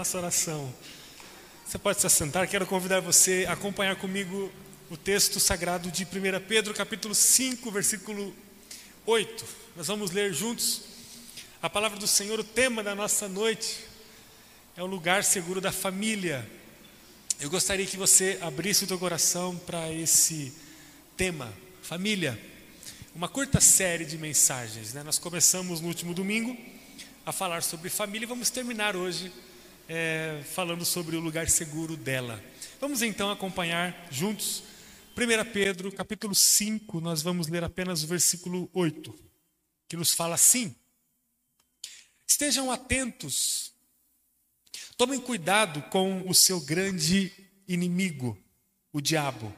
nossa oração. Você pode se assentar, quero convidar você a acompanhar comigo o texto sagrado de 1 Pedro, capítulo 5, versículo 8. Nós vamos ler juntos a palavra do Senhor, o tema da nossa noite é o lugar seguro da família. Eu gostaria que você abrisse o teu coração para esse tema, família. Uma curta série de mensagens, né? Nós começamos no último domingo a falar sobre família e vamos terminar hoje é, falando sobre o lugar seguro dela. Vamos então acompanhar juntos 1 Pedro, capítulo 5, nós vamos ler apenas o versículo 8, que nos fala assim: Estejam atentos, tomem cuidado com o seu grande inimigo, o diabo,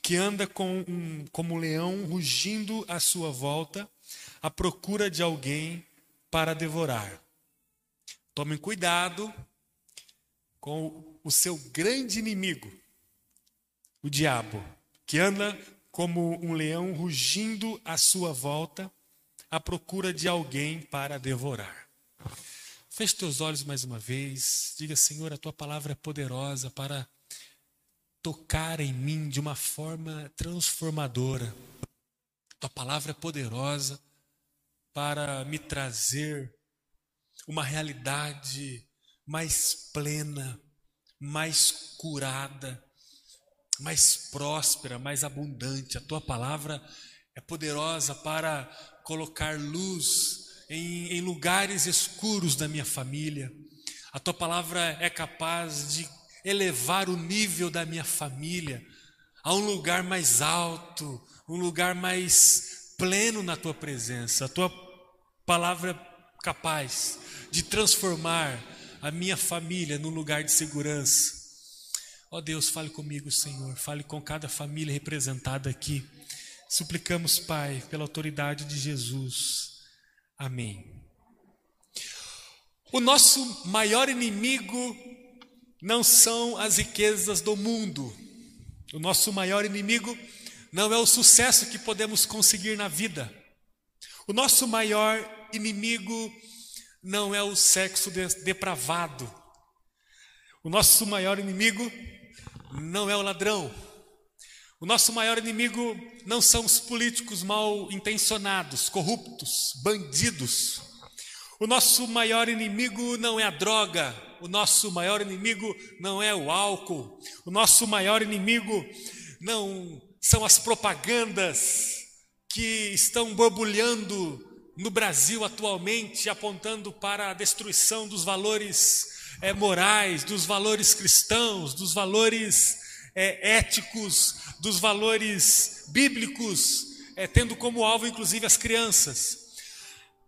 que anda com um, como um leão rugindo à sua volta, à procura de alguém para devorar. Tomem cuidado com o seu grande inimigo, o diabo, que anda como um leão rugindo à sua volta, à procura de alguém para devorar. Feche teus olhos mais uma vez, diga: Senhor, a tua palavra é poderosa para tocar em mim de uma forma transformadora. Tua palavra é poderosa para me trazer uma realidade mais plena, mais curada, mais próspera, mais abundante. A tua palavra é poderosa para colocar luz em, em, lugares escuros da minha família. A tua palavra é capaz de elevar o nível da minha família a um lugar mais alto, um lugar mais pleno na tua presença. A tua palavra é capaz de transformar a minha família num lugar de segurança. Ó Deus, fale comigo, Senhor, fale com cada família representada aqui. Suplicamos, Pai, pela autoridade de Jesus. Amém. O nosso maior inimigo não são as riquezas do mundo. O nosso maior inimigo não é o sucesso que podemos conseguir na vida. O nosso maior inimigo não é o sexo depravado. O nosso maior inimigo não é o ladrão. O nosso maior inimigo não são os políticos mal intencionados, corruptos, bandidos. O nosso maior inimigo não é a droga. O nosso maior inimigo não é o álcool. O nosso maior inimigo não são as propagandas que estão borbulhando no Brasil atualmente, apontando para a destruição dos valores é, morais, dos valores cristãos, dos valores é, éticos, dos valores bíblicos, é, tendo como alvo inclusive as crianças.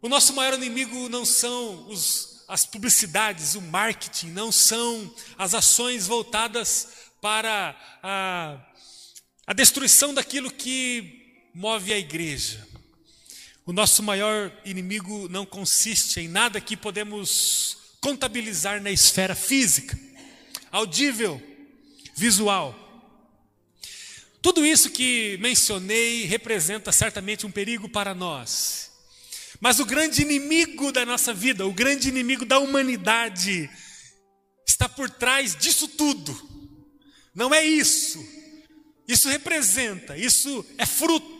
O nosso maior inimigo não são os, as publicidades, o marketing, não são as ações voltadas para a, a destruição daquilo que move a igreja. O nosso maior inimigo não consiste em nada que podemos contabilizar na esfera física, audível, visual. Tudo isso que mencionei representa certamente um perigo para nós. Mas o grande inimigo da nossa vida, o grande inimigo da humanidade, está por trás disso tudo. Não é isso. Isso representa, isso é fruto,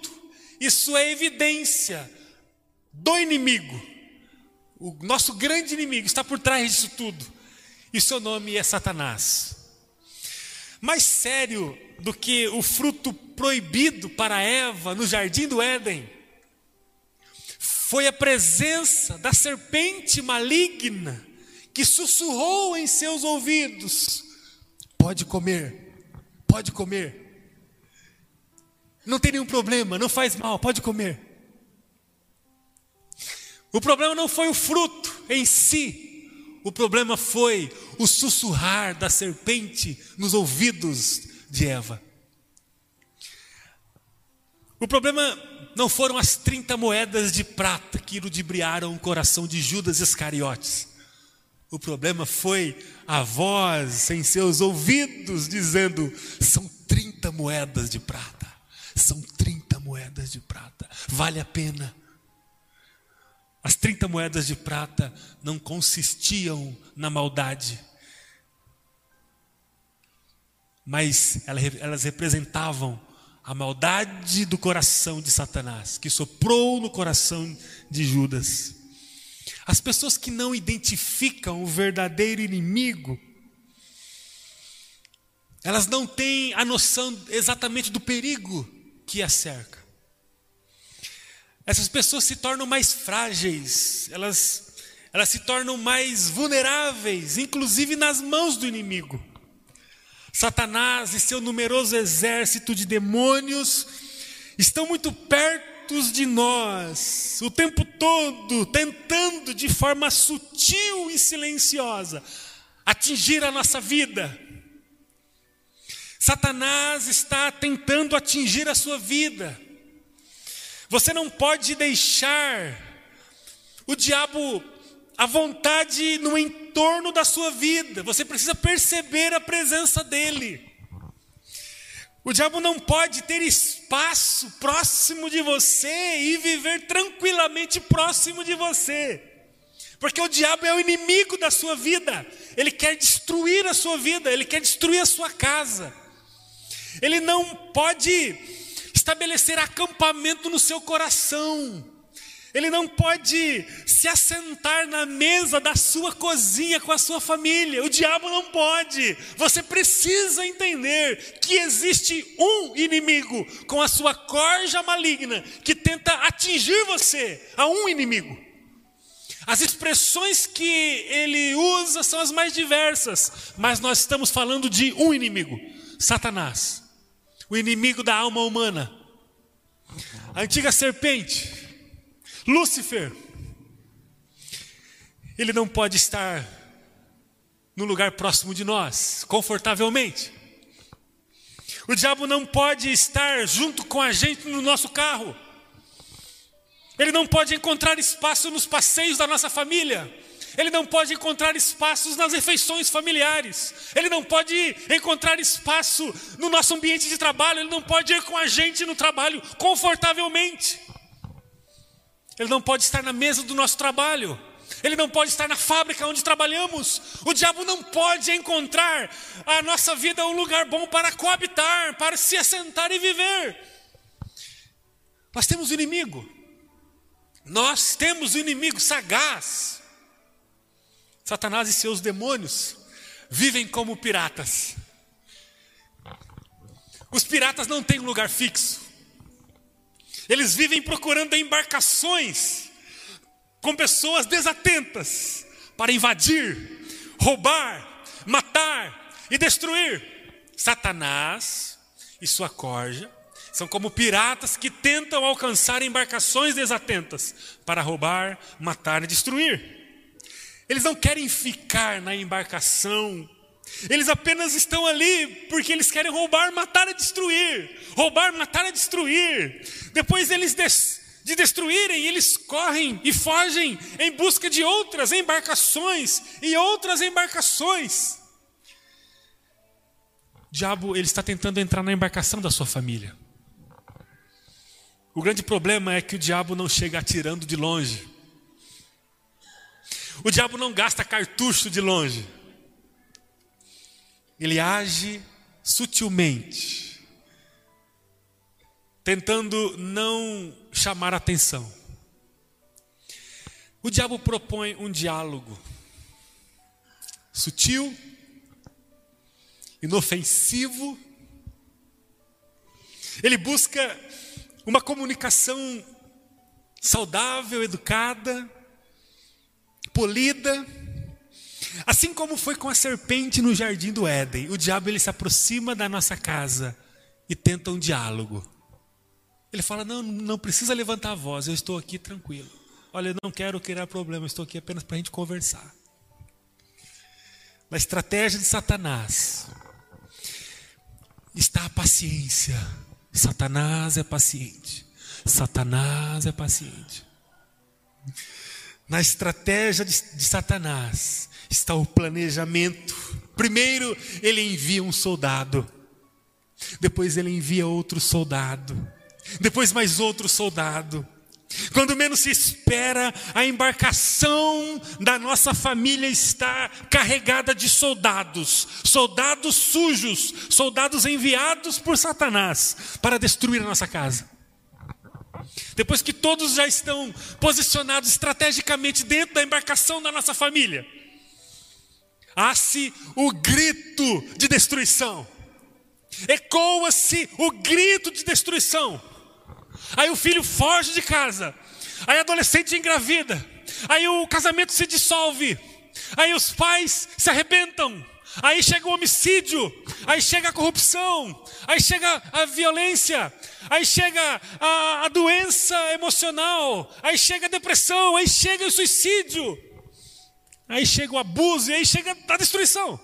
isso é evidência do inimigo. O nosso grande inimigo está por trás disso tudo. E seu nome é Satanás. Mais sério do que o fruto proibido para Eva no jardim do Éden foi a presença da serpente maligna que sussurrou em seus ouvidos: Pode comer, pode comer. Não tem nenhum problema, não faz mal, pode comer. O problema não foi o fruto em si, o problema foi o sussurrar da serpente nos ouvidos de Eva. O problema não foram as 30 moedas de prata que ludibriaram o coração de Judas Iscariotes. O problema foi a voz em seus ouvidos dizendo: são 30 moedas de prata, são 30 moedas de prata, vale a pena. As 30 moedas de prata não consistiam na maldade, mas elas representavam a maldade do coração de Satanás, que soprou no coração de Judas. As pessoas que não identificam o verdadeiro inimigo, elas não têm a noção exatamente do perigo que a cerca. Essas pessoas se tornam mais frágeis, elas, elas se tornam mais vulneráveis, inclusive nas mãos do inimigo. Satanás e seu numeroso exército de demônios estão muito perto de nós, o tempo todo, tentando de forma sutil e silenciosa atingir a nossa vida. Satanás está tentando atingir a sua vida. Você não pode deixar o diabo à vontade no entorno da sua vida. Você precisa perceber a presença dele. O diabo não pode ter espaço próximo de você e viver tranquilamente próximo de você. Porque o diabo é o inimigo da sua vida. Ele quer destruir a sua vida, ele quer destruir a sua casa. Ele não pode estabelecer acampamento no seu coração. Ele não pode se assentar na mesa da sua cozinha com a sua família. O diabo não pode. Você precisa entender que existe um inimigo com a sua corja maligna que tenta atingir você. Há um inimigo. As expressões que ele usa são as mais diversas, mas nós estamos falando de um inimigo: Satanás, o inimigo da alma humana. A antiga serpente Lúcifer, ele não pode estar no lugar próximo de nós, confortavelmente. O diabo não pode estar junto com a gente no nosso carro. Ele não pode encontrar espaço nos passeios da nossa família. Ele não pode encontrar espaços nas refeições familiares. Ele não pode encontrar espaço no nosso ambiente de trabalho. Ele não pode ir com a gente no trabalho confortavelmente. Ele não pode estar na mesa do nosso trabalho. Ele não pode estar na fábrica onde trabalhamos. O diabo não pode encontrar a nossa vida um lugar bom para coabitar, para se assentar e viver. Nós temos um inimigo. Nós temos um inimigo sagaz. Satanás e seus demônios vivem como piratas. Os piratas não têm um lugar fixo. Eles vivem procurando embarcações com pessoas desatentas para invadir, roubar, matar e destruir. Satanás e sua corja são como piratas que tentam alcançar embarcações desatentas para roubar, matar e destruir. Eles não querem ficar na embarcação eles apenas estão ali porque eles querem roubar, matar e destruir. Roubar, matar e destruir. Depois eles de destruírem, eles correm e fogem em busca de outras embarcações e outras embarcações. O diabo, ele está tentando entrar na embarcação da sua família. O grande problema é que o diabo não chega atirando de longe. O diabo não gasta cartucho de longe. Ele age sutilmente, tentando não chamar atenção. O diabo propõe um diálogo sutil, inofensivo. Ele busca uma comunicação saudável, educada, polida Assim como foi com a serpente no jardim do Éden, o diabo ele se aproxima da nossa casa e tenta um diálogo. Ele fala: Não, não precisa levantar a voz, eu estou aqui tranquilo. Olha, eu não quero criar problema, eu estou aqui apenas para a gente conversar. Na estratégia de Satanás está a paciência. Satanás é paciente. Satanás é paciente. Na estratégia de, de Satanás está o planejamento. Primeiro, ele envia um soldado. Depois, ele envia outro soldado. Depois, mais outro soldado. Quando menos se espera, a embarcação da nossa família está carregada de soldados, soldados sujos, soldados enviados por Satanás para destruir a nossa casa. Depois que todos já estão posicionados estrategicamente dentro da embarcação da nossa família, há-se o grito de destruição, ecoa-se o grito de destruição. Aí o filho foge de casa, aí a adolescente engravida, aí o casamento se dissolve, aí os pais se arrebentam, aí chega o homicídio, aí chega a corrupção, aí chega a violência, aí chega a, a doença emocional, aí chega a depressão, aí chega o suicídio, aí chega o abuso e aí chega a destruição.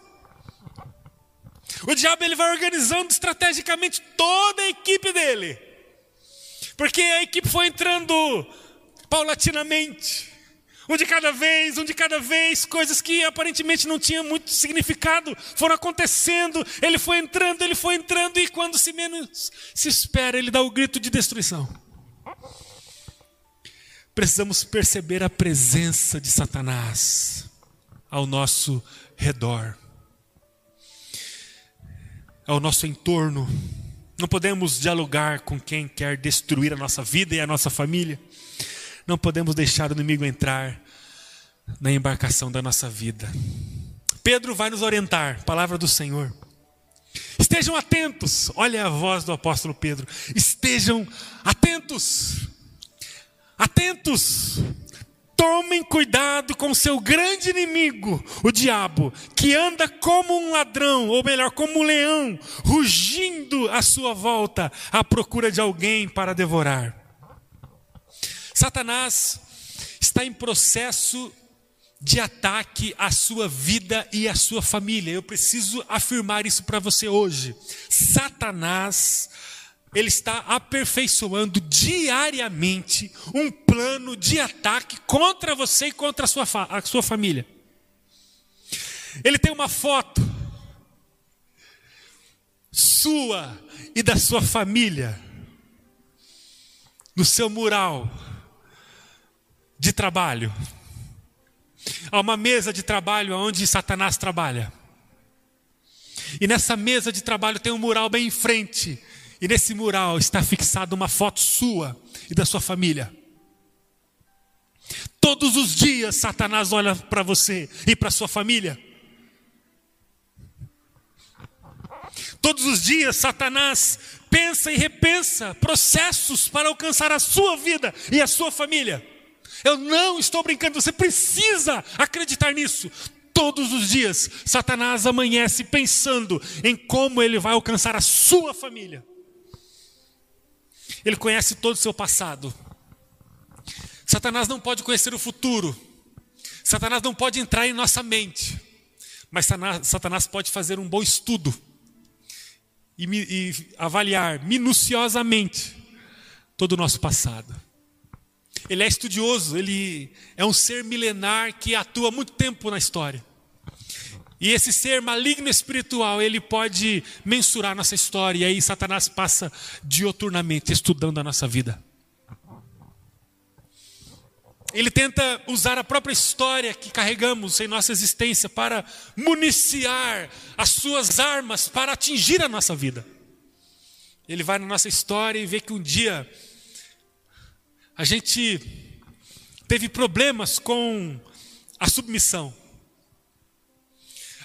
O diabo ele vai organizando estrategicamente toda a equipe dele, porque a equipe foi entrando paulatinamente, um de cada vez, um de cada vez, coisas que aparentemente não tinham muito significado foram acontecendo. Ele foi entrando, ele foi entrando, e quando se menos se espera, ele dá o grito de destruição. Precisamos perceber a presença de Satanás ao nosso redor, ao nosso entorno. Não podemos dialogar com quem quer destruir a nossa vida e a nossa família. Não podemos deixar o inimigo entrar na embarcação da nossa vida. Pedro vai nos orientar, palavra do Senhor. Estejam atentos, olha a voz do apóstolo Pedro. Estejam atentos, atentos. Tomem cuidado com seu grande inimigo, o diabo, que anda como um ladrão, ou melhor, como um leão, rugindo à sua volta, à procura de alguém para devorar. Satanás está em processo de ataque à sua vida e à sua família. Eu preciso afirmar isso para você hoje. Satanás, ele está aperfeiçoando diariamente um plano de ataque contra você e contra a sua, a sua família. Ele tem uma foto sua e da sua família no seu mural de trabalho. Há uma mesa de trabalho onde Satanás trabalha. E nessa mesa de trabalho tem um mural bem em frente. E nesse mural está fixada uma foto sua e da sua família. Todos os dias Satanás olha para você e para sua família. Todos os dias Satanás pensa e repensa processos para alcançar a sua vida e a sua família. Eu não estou brincando, você precisa acreditar nisso. Todos os dias, Satanás amanhece pensando em como ele vai alcançar a sua família. Ele conhece todo o seu passado. Satanás não pode conhecer o futuro. Satanás não pode entrar em nossa mente. Mas Satanás pode fazer um bom estudo e, e avaliar minuciosamente todo o nosso passado. Ele é estudioso, ele é um ser milenar que atua muito tempo na história. E esse ser maligno espiritual, ele pode mensurar nossa história, e aí Satanás passa dioturnamente estudando a nossa vida. Ele tenta usar a própria história que carregamos em nossa existência para municiar as suas armas para atingir a nossa vida. Ele vai na nossa história e vê que um dia a gente teve problemas com a submissão.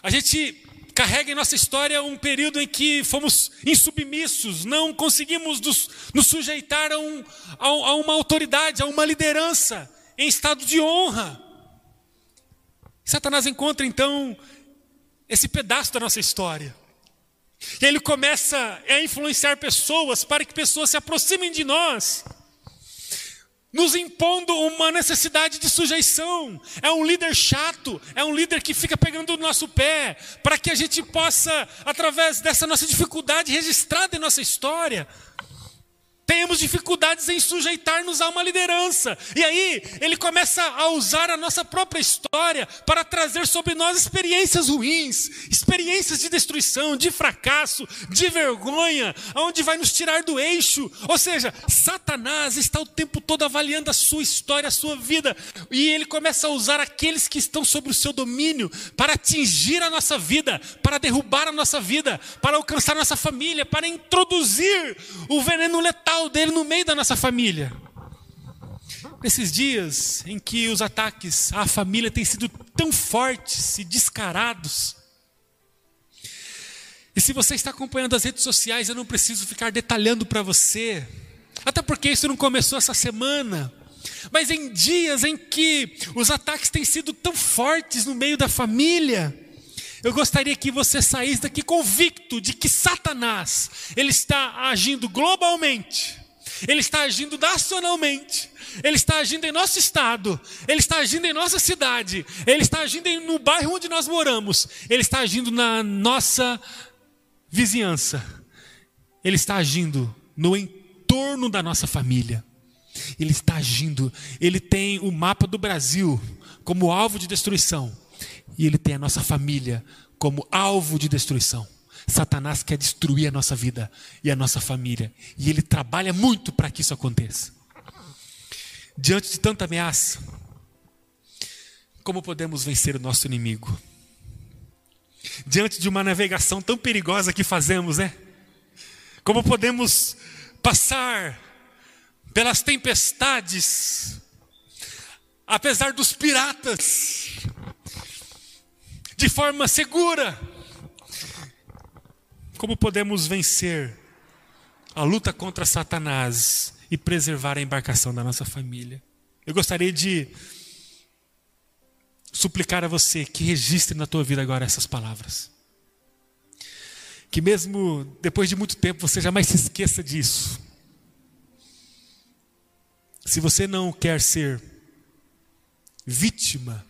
A gente carrega em nossa história um período em que fomos insubmissos, não conseguimos nos, nos sujeitar a, um, a, a uma autoridade, a uma liderança em estado de honra. Satanás encontra então esse pedaço da nossa história. E ele começa a influenciar pessoas para que pessoas se aproximem de nós nos impondo uma necessidade de sujeição. É um líder chato, é um líder que fica pegando o nosso pé, para que a gente possa, através dessa nossa dificuldade registrada em nossa história, temos dificuldades em sujeitar-nos a uma liderança. E aí, ele começa a usar a nossa própria história para trazer sobre nós experiências ruins, experiências de destruição, de fracasso, de vergonha, onde vai nos tirar do eixo. Ou seja, Satanás está o tempo todo avaliando a sua história, a sua vida, e ele começa a usar aqueles que estão sob o seu domínio para atingir a nossa vida, para derrubar a nossa vida, para alcançar nossa família, para introduzir o veneno letal dele no meio da nossa família. Nesses dias em que os ataques à família têm sido tão fortes e descarados. E se você está acompanhando as redes sociais, eu não preciso ficar detalhando para você, até porque isso não começou essa semana. Mas em dias em que os ataques têm sido tão fortes no meio da família, eu gostaria que você saísse daqui convicto de que Satanás, ele está agindo globalmente, ele está agindo nacionalmente, ele está agindo em nosso estado, ele está agindo em nossa cidade, ele está agindo no bairro onde nós moramos, ele está agindo na nossa vizinhança, ele está agindo no entorno da nossa família. Ele está agindo, ele tem o mapa do Brasil como alvo de destruição e ele tem a nossa família como alvo de destruição. Satanás quer destruir a nossa vida e a nossa família, e ele trabalha muito para que isso aconteça. Diante de tanta ameaça, como podemos vencer o nosso inimigo? Diante de uma navegação tão perigosa que fazemos, né? Como podemos passar pelas tempestades, apesar dos piratas, de forma segura. Como podemos vencer a luta contra Satanás e preservar a embarcação da nossa família? Eu gostaria de suplicar a você que registre na tua vida agora essas palavras. Que mesmo depois de muito tempo você jamais se esqueça disso. Se você não quer ser vítima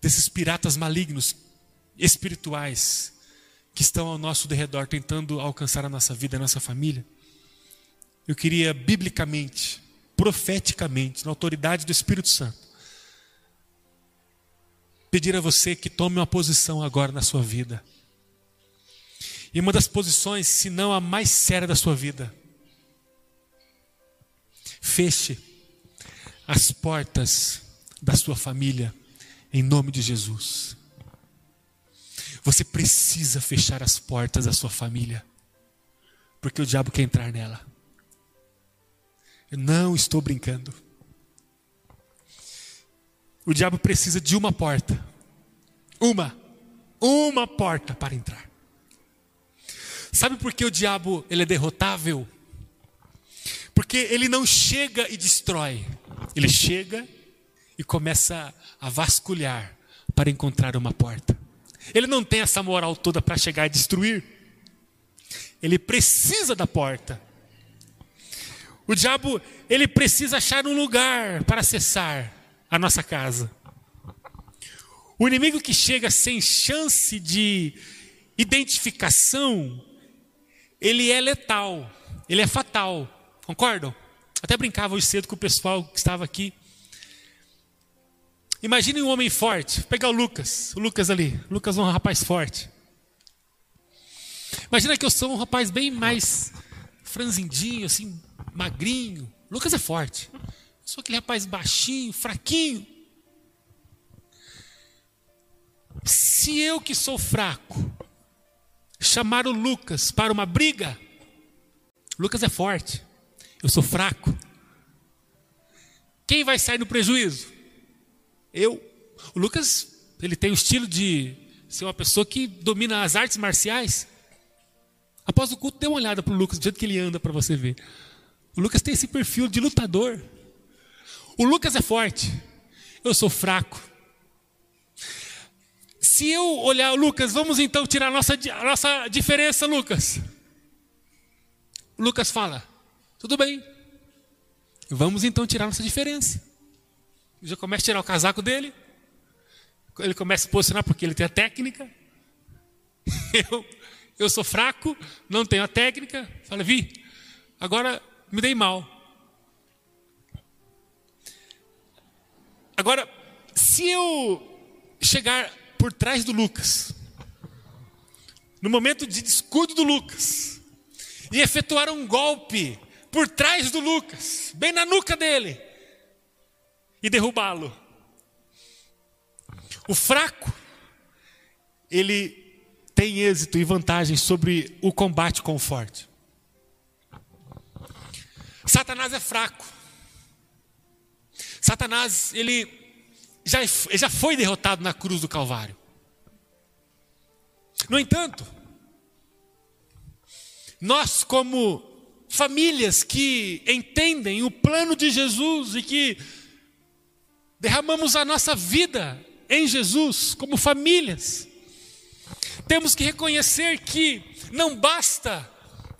desses piratas malignos, espirituais, que estão ao nosso derredor tentando alcançar a nossa vida, a nossa família. Eu queria, biblicamente, profeticamente, na autoridade do Espírito Santo, pedir a você que tome uma posição agora na sua vida. E uma das posições, se não a mais séria da sua vida, feche as portas da sua família em nome de Jesus. Você precisa fechar as portas da sua família, porque o diabo quer entrar nela. Eu não estou brincando. O diabo precisa de uma porta. Uma. Uma porta para entrar. Sabe por que o diabo ele é derrotável? Porque ele não chega e destrói. Ele chega e começa a vasculhar para encontrar uma porta. Ele não tem essa moral toda para chegar e destruir. Ele precisa da porta. O diabo, ele precisa achar um lugar para acessar a nossa casa. O inimigo que chega sem chance de identificação, ele é letal, ele é fatal. Concordam? Até brincava hoje cedo com o pessoal que estava aqui. Imagine um homem forte. Vou pegar o Lucas. O Lucas ali. O Lucas é um rapaz forte. Imagina que eu sou um rapaz bem mais franzindinho, assim, magrinho. O Lucas é forte. Eu sou aquele rapaz baixinho, fraquinho. Se eu que sou fraco chamar o Lucas para uma briga, Lucas é forte. Eu sou fraco. Quem vai sair no prejuízo? Eu, o Lucas, ele tem o estilo de ser uma pessoa que domina as artes marciais. Após o culto, dê uma olhada para o Lucas, do jeito que ele anda para você ver. O Lucas tem esse perfil de lutador. O Lucas é forte. Eu sou fraco. Se eu olhar, Lucas, vamos então tirar a nossa, a nossa diferença, Lucas. O Lucas fala: tudo bem. Vamos então tirar a nossa diferença já começa a tirar o casaco dele. Ele começa a posicionar porque ele tem a técnica. Eu, eu sou fraco, não tenho a técnica. Fala, Vi, agora me dei mal. Agora, se eu chegar por trás do Lucas, no momento de descuido do Lucas, e efetuar um golpe por trás do Lucas, bem na nuca dele, e derrubá-lo. O fraco, ele tem êxito e vantagem sobre o combate com o forte. Satanás é fraco. Satanás, ele já, ele já foi derrotado na cruz do Calvário. No entanto, nós, como famílias que entendem o plano de Jesus e que derramamos a nossa vida em Jesus, como famílias, temos que reconhecer que não basta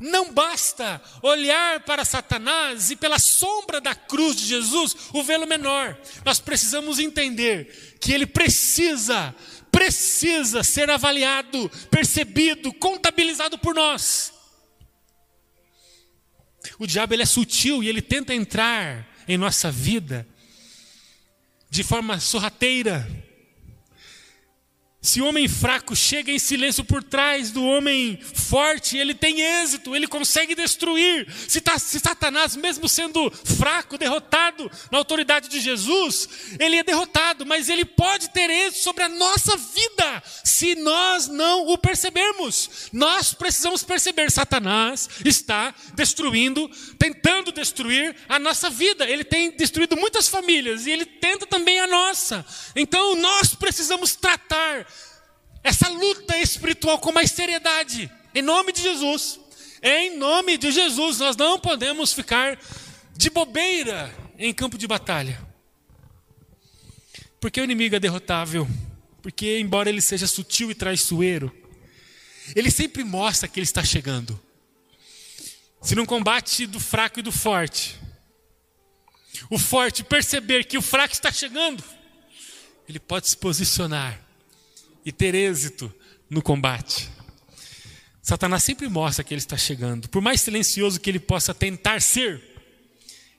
não basta olhar para Satanás e pela sombra da cruz de Jesus o vê-lo menor. Nós precisamos entender que ele precisa, precisa ser avaliado, percebido, contabilizado por nós. O diabo ele é sutil e ele tenta entrar em nossa vida de forma sorrateira, se o homem fraco chega em silêncio por trás do homem forte, ele tem êxito, ele consegue destruir. Se, tá, se, Satanás, mesmo sendo fraco, derrotado na autoridade de Jesus, ele é derrotado, mas ele pode ter êxito sobre a nossa vida, se nós não o percebermos. Nós precisamos perceber: Satanás está destruindo, tentando destruir a nossa vida. Ele tem destruído muitas famílias e ele tenta também a nossa. Então nós precisamos tratar essa luta espiritual com mais seriedade, em nome de Jesus. Em nome de Jesus, nós não podemos ficar de bobeira em campo de batalha. Porque o inimigo é derrotável, porque, embora ele seja sutil e traiçoeiro, ele sempre mostra que ele está chegando. Se num combate do fraco e do forte, o forte perceber que o fraco está chegando, ele pode se posicionar e ter êxito no combate. Satanás sempre mostra que ele está chegando. Por mais silencioso que ele possa tentar ser,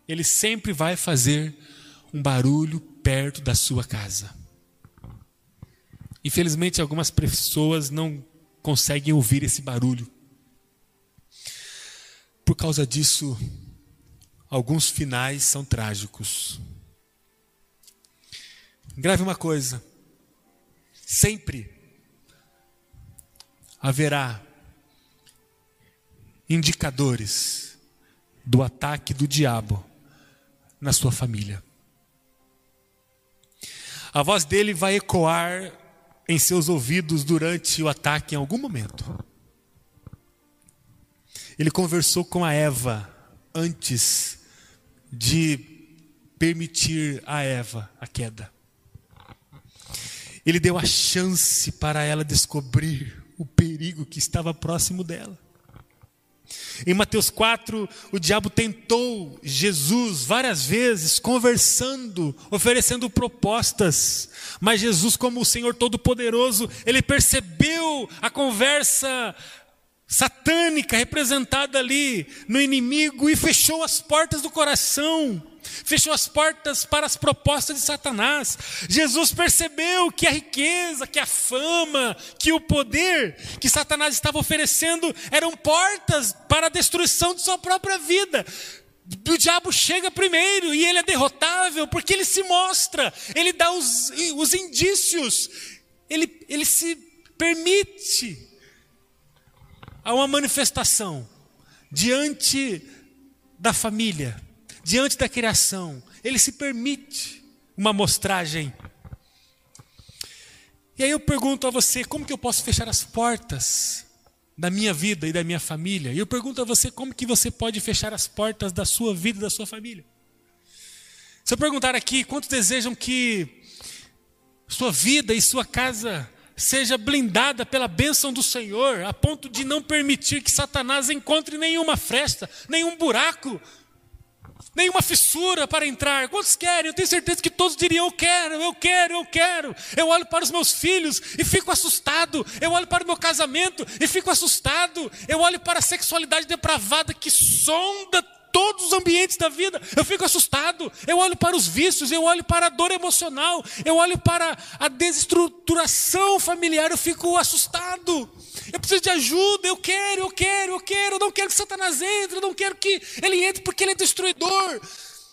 ele sempre vai fazer um barulho perto da sua casa. Infelizmente, algumas pessoas não conseguem ouvir esse barulho. Por causa disso, alguns finais são trágicos. Grave uma coisa: sempre haverá indicadores do ataque do diabo na sua família. A voz dele vai ecoar em seus ouvidos durante o ataque em algum momento. Ele conversou com a Eva antes de permitir a Eva a queda. Ele deu a chance para ela descobrir o perigo que estava próximo dela. Em Mateus 4, o diabo tentou Jesus várias vezes, conversando, oferecendo propostas, mas Jesus, como o Senhor Todo-Poderoso, ele percebeu a conversa satânica representada ali no inimigo e fechou as portas do coração fechou as portas para as propostas de Satanás. Jesus percebeu que a riqueza, que a fama, que o poder que Satanás estava oferecendo eram portas para a destruição de sua própria vida. O diabo chega primeiro e ele é derrotável porque ele se mostra, ele dá os, os indícios, ele, ele se permite a uma manifestação diante da família, diante da criação, ele se permite uma amostragem. E aí eu pergunto a você, como que eu posso fechar as portas da minha vida e da minha família? E eu pergunto a você, como que você pode fechar as portas da sua vida e da sua família? Se eu perguntar aqui, quantos desejam que sua vida e sua casa seja blindada pela bênção do Senhor, a ponto de não permitir que Satanás encontre nenhuma fresta, nenhum buraco nenhuma fissura para entrar. Quantos querem? Eu tenho certeza que todos diriam: Eu quero, eu quero, eu quero. Eu olho para os meus filhos e fico assustado. Eu olho para o meu casamento e fico assustado. Eu olho para a sexualidade depravada que sonda todos os ambientes da vida, eu fico assustado. Eu olho para os vícios, eu olho para a dor emocional, eu olho para a desestruturação familiar, eu fico assustado. Eu preciso de ajuda, eu quero, eu quero, eu quero, eu não quero que Satanás entre, eu não quero que ele entre porque ele é destruidor.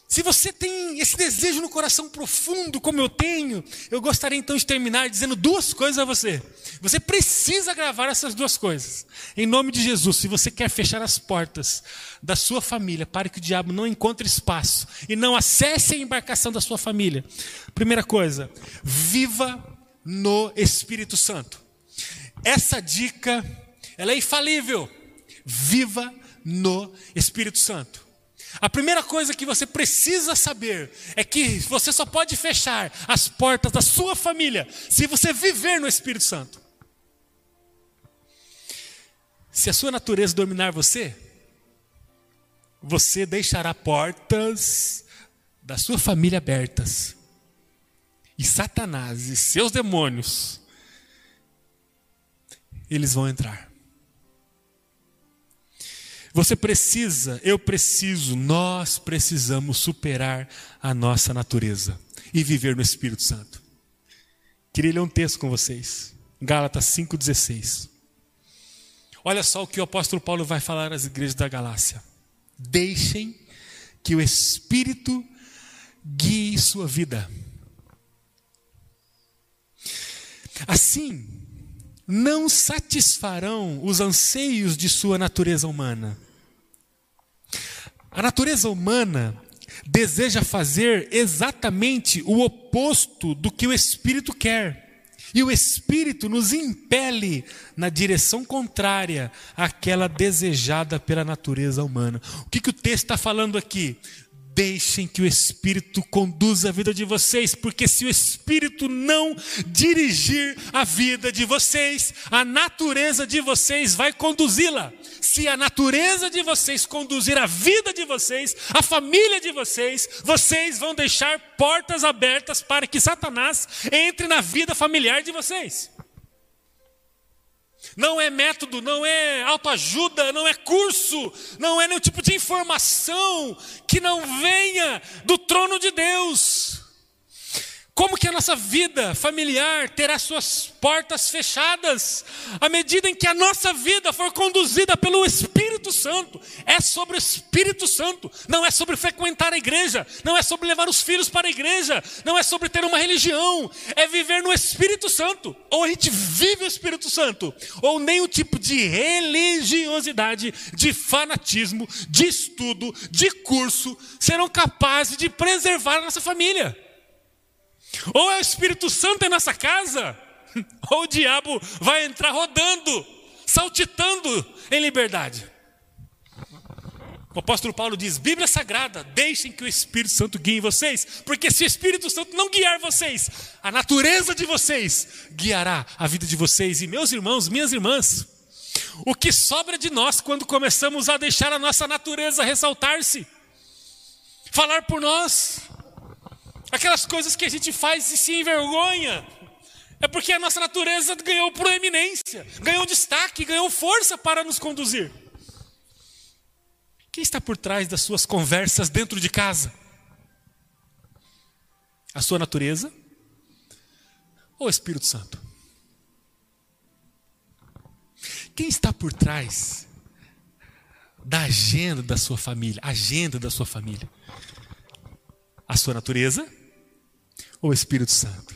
Se você tem esse desejo no coração profundo, como eu tenho, eu gostaria então de terminar dizendo duas coisas a você. Você precisa gravar essas duas coisas. Em nome de Jesus, se você quer fechar as portas da sua família para que o diabo não encontre espaço e não acesse a embarcação da sua família. Primeira coisa, viva no Espírito Santo. Essa dica, ela é infalível. Viva no Espírito Santo. A primeira coisa que você precisa saber é que você só pode fechar as portas da sua família se você viver no Espírito Santo. Se a sua natureza dominar você, você deixará portas da sua família abertas. E Satanás e seus demônios, eles vão entrar. Você precisa, eu preciso, nós precisamos superar a nossa natureza e viver no Espírito Santo. Queria ler um texto com vocês, Gálatas 5,16. Olha só o que o apóstolo Paulo vai falar às igrejas da Galácia. Deixem que o Espírito guie sua vida. Assim, não satisfarão os anseios de sua natureza humana a natureza humana deseja fazer exatamente o oposto do que o Espírito quer. E o Espírito nos impele na direção contrária àquela desejada pela natureza humana. O que, que o texto está falando aqui? Deixem que o Espírito conduza a vida de vocês, porque se o Espírito não dirigir a vida de vocês, a natureza de vocês vai conduzi-la. Se a natureza de vocês conduzir a vida de vocês, a família de vocês, vocês vão deixar portas abertas para que Satanás entre na vida familiar de vocês não é método, não é autoajuda, não é curso, não é nenhum tipo de informação que não venha do trono de Deus. Como que a nossa vida familiar terá suas portas fechadas à medida em que a nossa vida for conduzida pelo Espírito Santo? É sobre o Espírito Santo, não é sobre frequentar a igreja, não é sobre levar os filhos para a igreja, não é sobre ter uma religião, é viver no Espírito Santo. Ou a gente vive o Espírito Santo, ou nenhum tipo de religiosidade, de fanatismo, de estudo, de curso serão capazes de preservar a nossa família. Ou é o Espírito Santo em nossa casa, ou o diabo vai entrar rodando, saltitando em liberdade. O apóstolo Paulo diz: Bíblia Sagrada, deixem que o Espírito Santo guie vocês, porque se o Espírito Santo não guiar vocês, a natureza de vocês guiará a vida de vocês. E meus irmãos, minhas irmãs, o que sobra de nós quando começamos a deixar a nossa natureza ressaltar-se, falar por nós, Aquelas coisas que a gente faz e se envergonha. É porque a nossa natureza ganhou proeminência, ganhou destaque, ganhou força para nos conduzir. Quem está por trás das suas conversas dentro de casa? A sua natureza ou o Espírito Santo? Quem está por trás da agenda da sua família, agenda da sua família? A sua natureza ou Espírito Santo?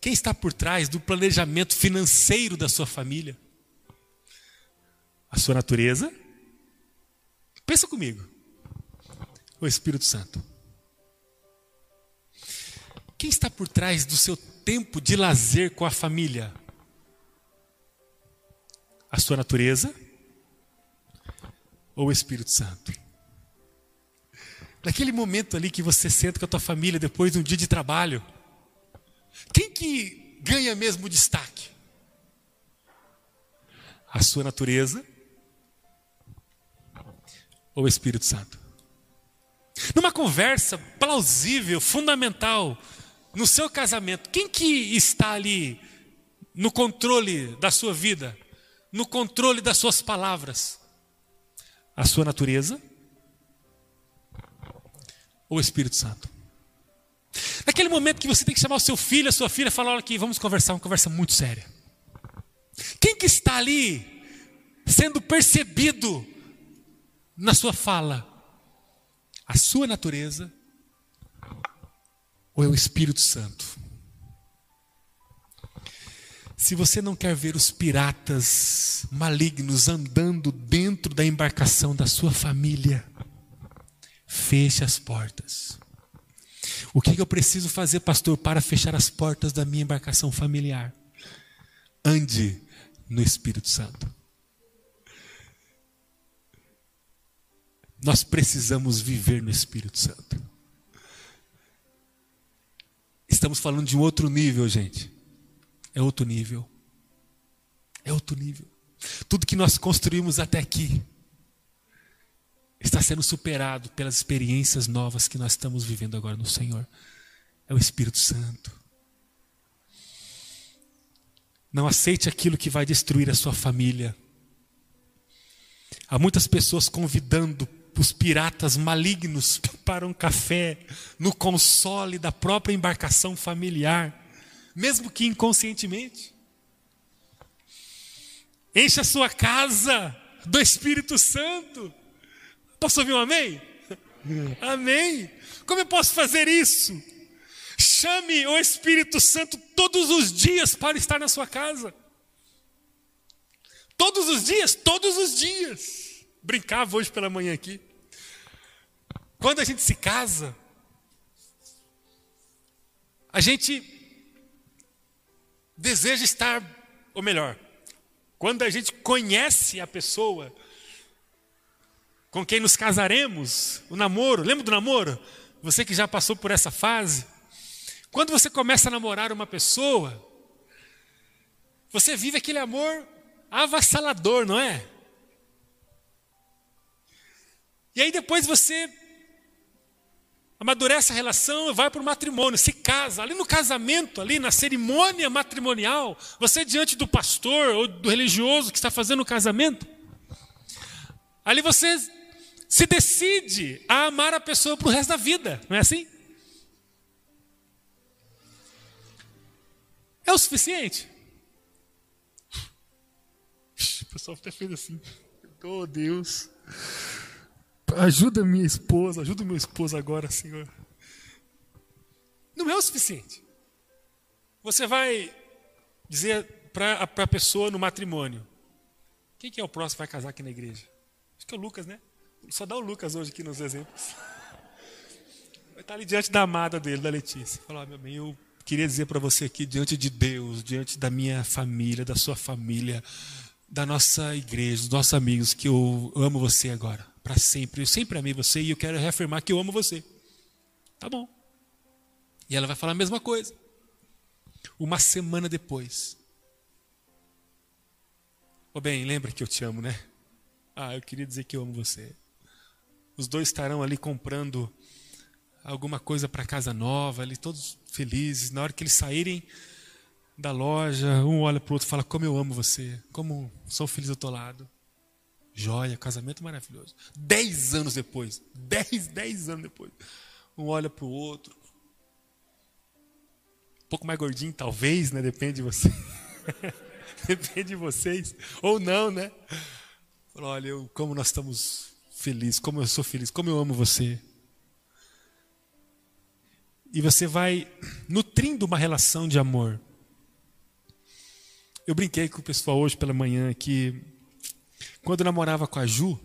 Quem está por trás do planejamento financeiro da sua família? A sua natureza? Pensa comigo. O Espírito Santo. Quem está por trás do seu tempo de lazer com a família? A sua natureza ou o Espírito Santo? Naquele momento ali que você senta com a tua família depois de um dia de trabalho, quem que ganha mesmo destaque? A sua natureza ou o Espírito Santo? Numa conversa plausível, fundamental, no seu casamento, quem que está ali no controle da sua vida, no controle das suas palavras? A sua natureza ou o Espírito Santo? Naquele momento que você tem que chamar o seu filho, a sua filha, falar: olha aqui, vamos conversar, uma conversa muito séria. Quem que está ali sendo percebido na sua fala? A sua natureza ou é o Espírito Santo? Se você não quer ver os piratas malignos andando dentro da embarcação da sua família, feche as portas. O que eu preciso fazer, pastor, para fechar as portas da minha embarcação familiar? Ande no Espírito Santo. Nós precisamos viver no Espírito Santo. Estamos falando de um outro nível, gente. É outro nível. É outro nível. Tudo que nós construímos até aqui está sendo superado pelas experiências novas que nós estamos vivendo agora no Senhor. É o Espírito Santo. Não aceite aquilo que vai destruir a sua família. Há muitas pessoas convidando os piratas malignos para um café no console da própria embarcação familiar, mesmo que inconscientemente. Encha a sua casa do Espírito Santo. Posso ouvir um amém? Amém. Como eu posso fazer isso? Chame o Espírito Santo todos os dias para estar na sua casa. Todos os dias, todos os dias. Brincava hoje pela manhã aqui. Quando a gente se casa, a gente deseja estar, ou melhor, quando a gente conhece a pessoa, com quem nos casaremos, o namoro, lembra do namoro? Você que já passou por essa fase. Quando você começa a namorar uma pessoa, você vive aquele amor avassalador, não é? E aí depois você amadurece a relação e vai para o matrimônio, se casa. Ali no casamento, ali na cerimônia matrimonial, você diante do pastor ou do religioso que está fazendo o casamento, ali você se decide a amar a pessoa para o resto da vida, não é assim? É o suficiente? O pessoal até fez assim. Oh Deus. Ajuda minha esposa, ajuda meu esposo agora, Senhor. Não é o suficiente. Você vai dizer para a pessoa no matrimônio: quem que é o próximo que vai casar aqui na igreja? Acho que é o Lucas, né? Só dá o Lucas hoje aqui nos exemplos. Vai estar ali diante da amada dele, da Letícia. Falar, meu bem, eu queria dizer para você aqui, diante de Deus, diante da minha família, da sua família, da nossa igreja, dos nossos amigos, que eu amo você agora, para sempre. Eu sempre amei você e eu quero reafirmar que eu amo você. Tá bom. E ela vai falar a mesma coisa. Uma semana depois. Ô bem, lembra que eu te amo, né? Ah, eu queria dizer que eu amo você. Os dois estarão ali comprando alguma coisa para casa nova, ali todos felizes. Na hora que eles saírem da loja, um olha para o outro e fala: Como eu amo você, como sou feliz ao teu lado. Joia, casamento maravilhoso. Dez anos depois, dez, dez anos depois, um olha para o outro. Um pouco mais gordinho, talvez, né? Depende de você. Depende de vocês. Ou não, né? Olha, eu, como nós estamos feliz, como eu sou feliz, como eu amo você. E você vai nutrindo uma relação de amor. Eu brinquei com o pessoal hoje pela manhã que quando eu namorava com a Ju,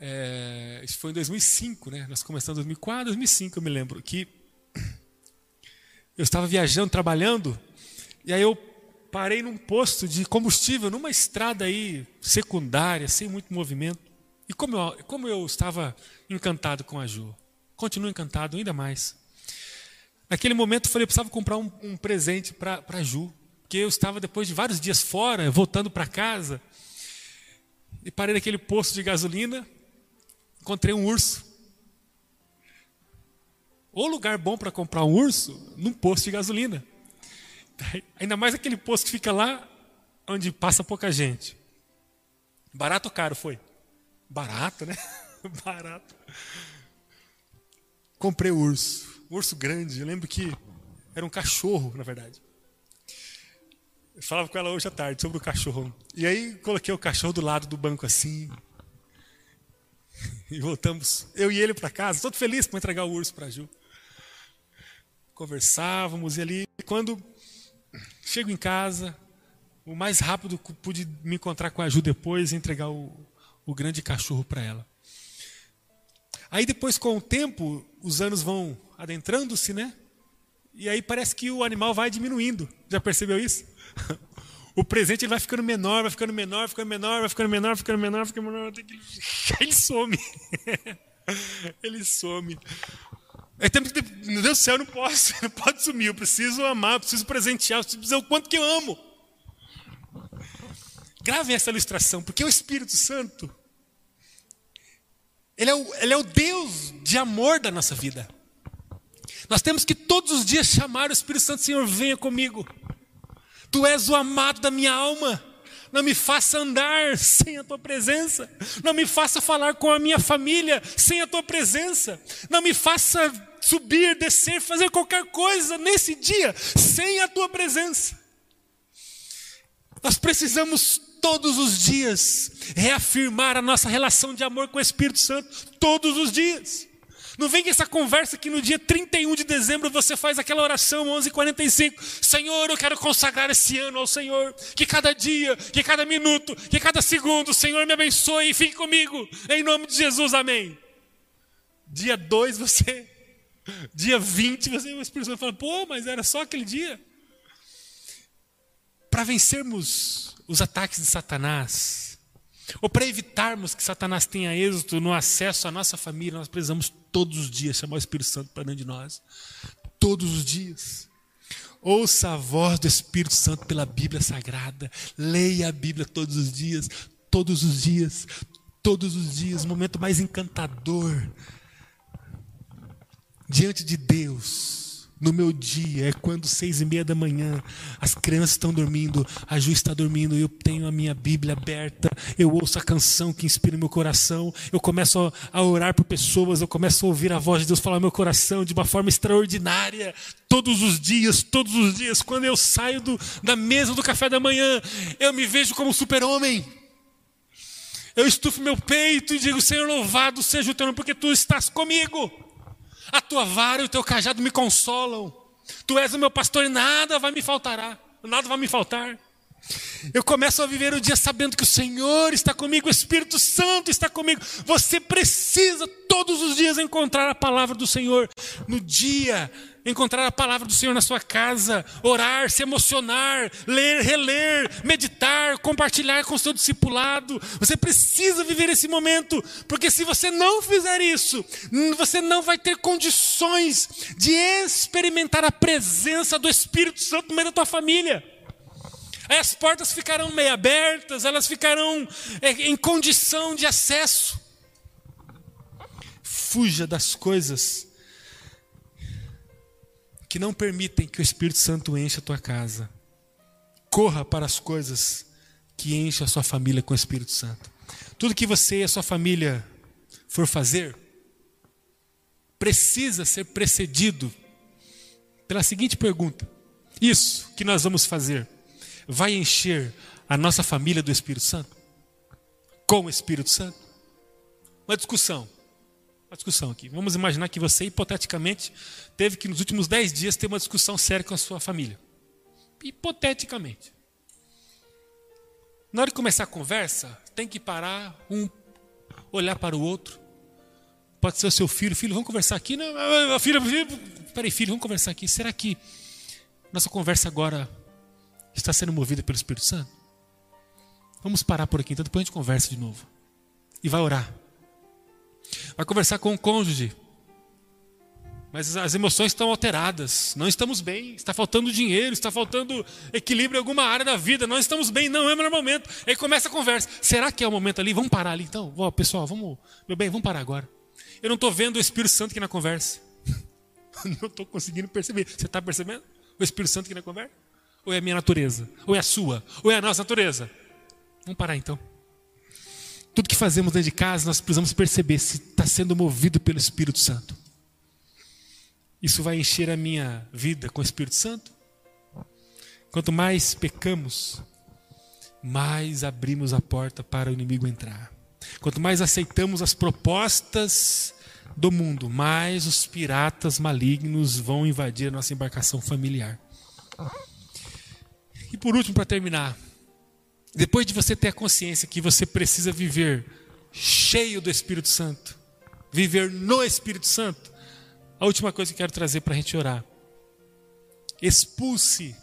é, isso foi em 2005, né? Nós começamos em 2004, 2005, eu me lembro que eu estava viajando, trabalhando, e aí eu parei num posto de combustível, numa estrada aí secundária, sem muito movimento. E como eu, como eu estava encantado com a Ju, continuo encantado ainda mais. Naquele momento eu falei, eu precisava comprar um, um presente para a Ju, porque eu estava depois de vários dias fora, voltando para casa, e parei naquele posto de gasolina, encontrei um urso. O lugar bom para comprar um urso, num posto de gasolina. Ainda mais aquele posto que fica lá onde passa pouca gente. Barato ou caro foi? Barato, né? Barato. Comprei o urso. Um urso grande. Eu lembro que era um cachorro, na verdade. Eu falava com ela hoje à tarde sobre o cachorro. E aí coloquei o cachorro do lado do banco assim. E voltamos, eu e ele para casa, todo feliz para entregar o urso para a Ju. Conversávamos e ali, quando chego em casa, o mais rápido pude me encontrar com a Ju depois e entregar o, o grande cachorro para ela. Aí depois, com o tempo, os anos vão adentrando-se, né? E aí parece que o animal vai diminuindo. Já percebeu isso? O presente ele vai ficando menor, vai ficando menor, ficando menor, vai ficando menor, ficando menor, ficando menor. Ele some. Ele some. É tempo que, meu Deus do céu, eu não posso, não pode sumir. Eu preciso amar, eu preciso presentear, eu preciso dizer o quanto que eu amo. Gravem essa ilustração, porque o Espírito Santo, ele é, o, ele é o Deus de amor da nossa vida. Nós temos que todos os dias chamar o Espírito Santo, Senhor, venha comigo. Tu és o amado da minha alma. Não me faça andar sem a tua presença. Não me faça falar com a minha família sem a tua presença. Não me faça subir, descer, fazer qualquer coisa nesse dia sem a tua presença. Nós precisamos todos os dias reafirmar a nossa relação de amor com o Espírito Santo, todos os dias. Não vem com essa conversa que no dia 31 de dezembro você faz aquela oração 11:45. Senhor, eu quero consagrar esse ano ao Senhor. Que cada dia, que cada minuto, que cada segundo, o Senhor me abençoe e fique comigo. Em nome de Jesus, amém. Dia 2 você dia 20 você o Espírito Santo fala: "Pô, mas era só aquele dia". Para vencermos os ataques de Satanás, ou para evitarmos que Satanás tenha êxito no acesso à nossa família, nós precisamos todos os dias chamar o Espírito Santo para dentro de nós. Todos os dias. Ouça a voz do Espírito Santo pela Bíblia Sagrada. Leia a Bíblia todos os dias. Todos os dias. Todos os dias. O momento mais encantador diante de Deus no meu dia, é quando seis e meia da manhã, as crianças estão dormindo, a Ju está dormindo, eu tenho a minha Bíblia aberta, eu ouço a canção que inspira meu coração, eu começo a orar por pessoas, eu começo a ouvir a voz de Deus falar no meu coração de uma forma extraordinária, todos os dias, todos os dias, quando eu saio do, da mesa do café da manhã, eu me vejo como super-homem. Eu estufo meu peito e digo, Senhor, louvado seja o teu nome, porque tu estás comigo. A tua vara e o teu cajado me consolam. Tu és o meu pastor e nada vai me faltará. Nada vai me faltar. Eu começo a viver o dia sabendo que o Senhor está comigo, o Espírito Santo está comigo. Você precisa todos os dias encontrar a palavra do Senhor. No dia encontrar a palavra do Senhor na sua casa, orar, se emocionar, ler, reler, meditar, compartilhar com o seu discipulado. Você precisa viver esse momento, porque se você não fizer isso, você não vai ter condições de experimentar a presença do Espírito Santo no meio da tua família. As portas ficarão meio abertas, elas ficarão é, em condição de acesso. Fuja das coisas que não permitem que o Espírito Santo encha a tua casa. Corra para as coisas que enchem a sua família com o Espírito Santo. Tudo que você e a sua família for fazer, precisa ser precedido pela seguinte pergunta: Isso que nós vamos fazer vai encher a nossa família do Espírito Santo? Com o Espírito Santo? Uma discussão discussão aqui. Vamos imaginar que você, hipoteticamente, teve que nos últimos dez dias ter uma discussão séria com a sua família. Hipoteticamente. Na hora de começar a conversa, tem que parar, um olhar para o outro. Pode ser o seu filho, filho, vamos conversar aqui. Não, filho, filho, peraí, filho, vamos conversar aqui. Será que nossa conversa agora está sendo movida pelo Espírito Santo? Vamos parar por aqui, então depois a gente conversa de novo. E vai orar. Vai conversar com o cônjuge. mas as emoções estão alteradas, não estamos bem, está faltando dinheiro, está faltando equilíbrio em alguma área da vida, não estamos bem, não é o melhor momento. Aí começa a conversa. Será que é o momento ali? Vamos parar ali então? Pessoal, vamos, meu bem, vamos parar agora. Eu não estou vendo o Espírito Santo aqui na conversa. não estou conseguindo perceber. Você está percebendo o Espírito Santo aqui na conversa? Ou é a minha natureza? Ou é a sua? Ou é a nossa natureza? Vamos parar então. Tudo que fazemos dentro de casa, nós precisamos perceber se está sendo movido pelo Espírito Santo. Isso vai encher a minha vida com o Espírito Santo? Quanto mais pecamos, mais abrimos a porta para o inimigo entrar. Quanto mais aceitamos as propostas do mundo, mais os piratas malignos vão invadir a nossa embarcação familiar. E por último, para terminar, depois de você ter a consciência que você precisa viver cheio do Espírito Santo, viver no Espírito Santo, a última coisa que quero trazer para a gente orar. Expulse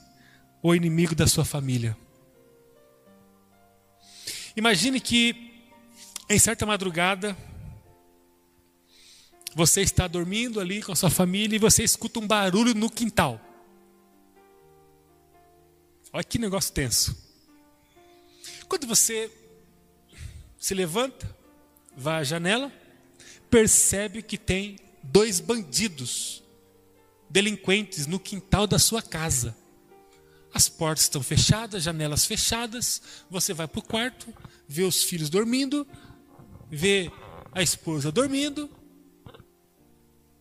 o inimigo da sua família. Imagine que em certa madrugada você está dormindo ali com a sua família e você escuta um barulho no quintal. Olha que negócio tenso. Quando você se levanta, vai à janela, percebe que tem dois bandidos, delinquentes, no quintal da sua casa. As portas estão fechadas, janelas fechadas. Você vai para o quarto, vê os filhos dormindo, vê a esposa dormindo.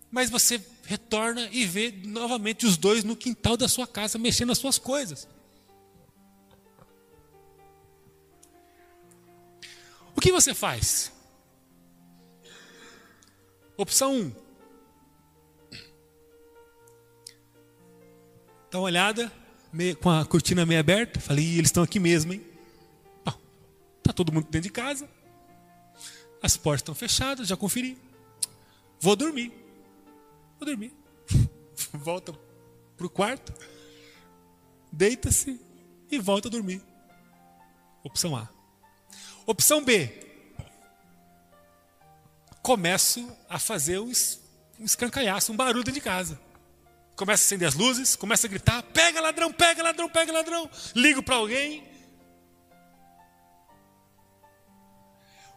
Mas você retorna e vê novamente os dois no quintal da sua casa mexendo nas suas coisas. O que você faz? Opção 1. Um, Dá uma olhada, com a cortina meio aberta. Falei, eles estão aqui mesmo, hein? Bom, tá todo mundo dentro de casa. As portas estão fechadas, já conferi. Vou dormir. Vou dormir. volta para o quarto, deita-se e volta a dormir. Opção A. Opção B. Começo a fazer um, um escancalhaço, um barulho dentro de casa começa a acender as luzes, começa a gritar: pega ladrão, pega ladrão, pega ladrão. Ligo para alguém.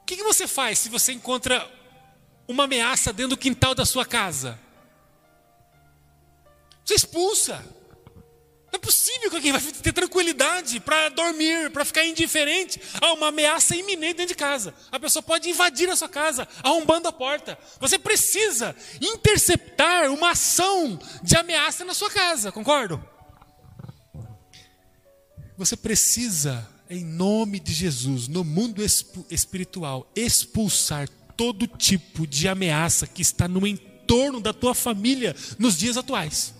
O que, que você faz se você encontra uma ameaça dentro do quintal da sua casa? Você expulsa. Não é possível que alguém vai ter tranquilidade para dormir, para ficar indiferente a uma ameaça iminente dentro de casa. A pessoa pode invadir a sua casa, arrombando a porta. Você precisa interceptar uma ação de ameaça na sua casa, concordo? Você precisa, em nome de Jesus, no mundo espiritual, expulsar todo tipo de ameaça que está no entorno da tua família nos dias atuais.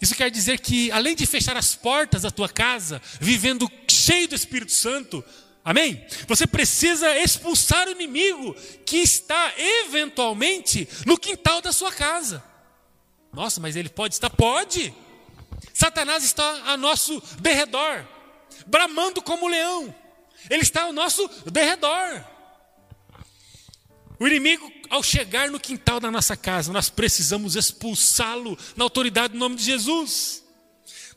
Isso quer dizer que, além de fechar as portas da tua casa, vivendo cheio do Espírito Santo, amém? Você precisa expulsar o inimigo que está eventualmente no quintal da sua casa. Nossa, mas ele pode estar? Pode. Satanás está a nosso derredor, bramando como leão. Ele está ao nosso derredor. O inimigo, ao chegar no quintal da nossa casa, nós precisamos expulsá-lo na autoridade do nome de Jesus.